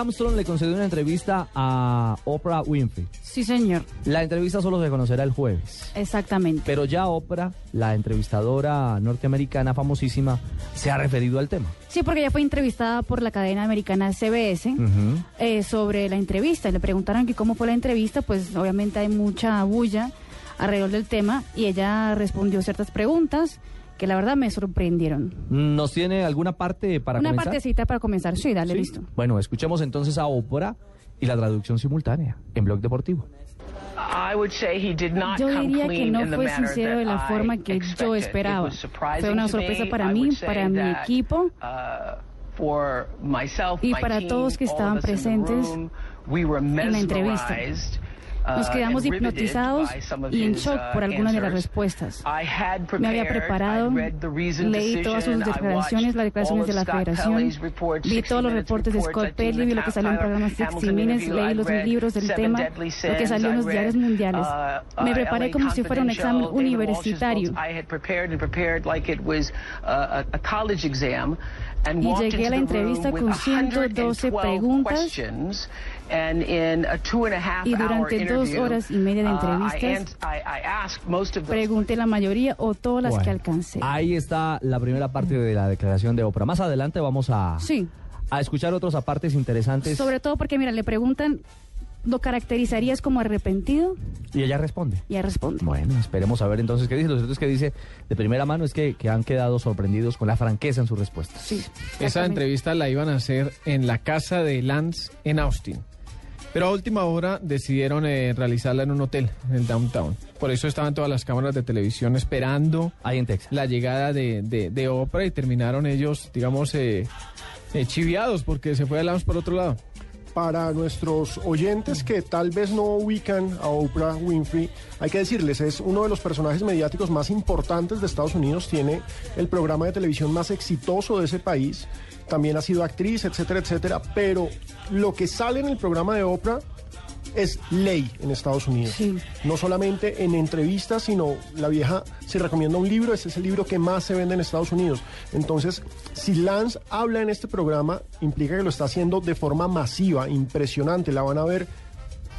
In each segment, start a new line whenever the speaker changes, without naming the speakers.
Armstrong le concedió una entrevista a Oprah Winfrey.
Sí, señor.
La entrevista solo se conocerá el jueves.
Exactamente.
Pero ya Oprah, la entrevistadora norteamericana famosísima, se ha referido al tema.
Sí, porque ella fue entrevistada por la cadena americana CBS eh, sobre la entrevista. Y le preguntaron que cómo fue la entrevista, pues obviamente hay mucha bulla alrededor del tema y ella respondió ciertas preguntas que la verdad me sorprendieron.
¿Nos tiene alguna parte para
Una
comenzar?
partecita para comenzar. Sí, dale,
¿Sí?
listo.
Bueno, escuchemos entonces a Oprah y la traducción simultánea en Blog Deportivo.
I would say he did not
Yo diría que no
in the
fue sincero de la
that
forma
I
que yo
expected. It
esperaba. Fue una sorpresa
me.
para mí, para mi equipo.
uh, for myself,
Y para todos que estaban presentes en la entrevista.
Mesmerized, uh,
Nos quedamos hipnotizados y en shock
uh,
por algunas de las respuestas. Me había preparado, leí todas sus declaraciones, las declaraciones de la federación, vi
60
todos los reportes de Scott Pelley, vi lo que salió en programas 60
Hamilton
Minutes, leí los libros del tema, lo que salió en los diarios mundiales.
uh,
Me preparé como si fuera un examen universitario. Y llegué a la entrevista con 112
112
preguntas.
Questions, and in a two and a half
Y durante dos horas y media de
uh, I
entrevistas,
ans- I- I asked most of those
Pregunté la mayoría o todas las que
Bueno,
alcancé.
Ahí está la primera parte de la declaración de Oprah. Más adelante vamos a,
Sí,
a escuchar otros apartes interesantes
sobre todo porque, mira, le preguntan, ¿lo caracterizarías como arrepentido?
y ella responde.
Y ella responde.
Bueno, esperemos a ver entonces qué dice. Lo cierto es que dice de primera mano es que, que han quedado sorprendidos con la franqueza en sus respuestas.
Sí.
Esa entrevista la iban a hacer en la casa de Lance en Austin. Pero a última hora decidieron eh, realizarla en un hotel en el downtown. Por eso estaban todas las cámaras de televisión esperando
Ahí en Texas.
la llegada de, de, de Oprah y terminaron ellos, digamos, eh, eh, chiviados porque se fue a Lance por otro lado.
Para nuestros oyentes que tal vez no ubican a Oprah Winfrey, hay que decirles, es uno de los personajes mediáticos más importantes de Estados Unidos, tiene el programa de televisión más exitoso de ese país, también ha sido actriz, etcétera, etcétera, pero lo que sale en el programa de Oprah es ley en Estados Unidos.
Sí.
No solamente en entrevistas, sino la vieja, si recomienda un libro, ese es el libro que más se vende en Estados Unidos. Entonces, si Lance habla en este programa, implica que lo está haciendo de forma masiva, impresionante. La van a ver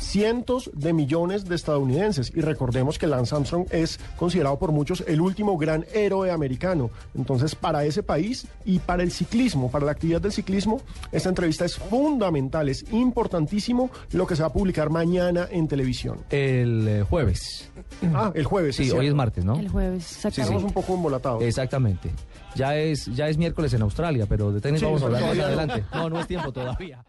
cientos de millones de estadounidenses. Y recordemos que Lance Armstrong es considerado por muchos el último gran héroe americano. Entonces, para ese país y para el ciclismo, para la actividad del ciclismo, esta entrevista es fundamental, es importantísimo lo que se va a publicar mañana en televisión.
El eh, jueves.
Ah, el jueves.
Sí, hoy es martes, ¿no?
El jueves,
Estamos
exactamente.
un poco embolatados.
Exactamente. Ya es, ya es miércoles en Australia, pero de tenis
Sí,
vamos a hablar más adelante. No, no es tiempo todavía.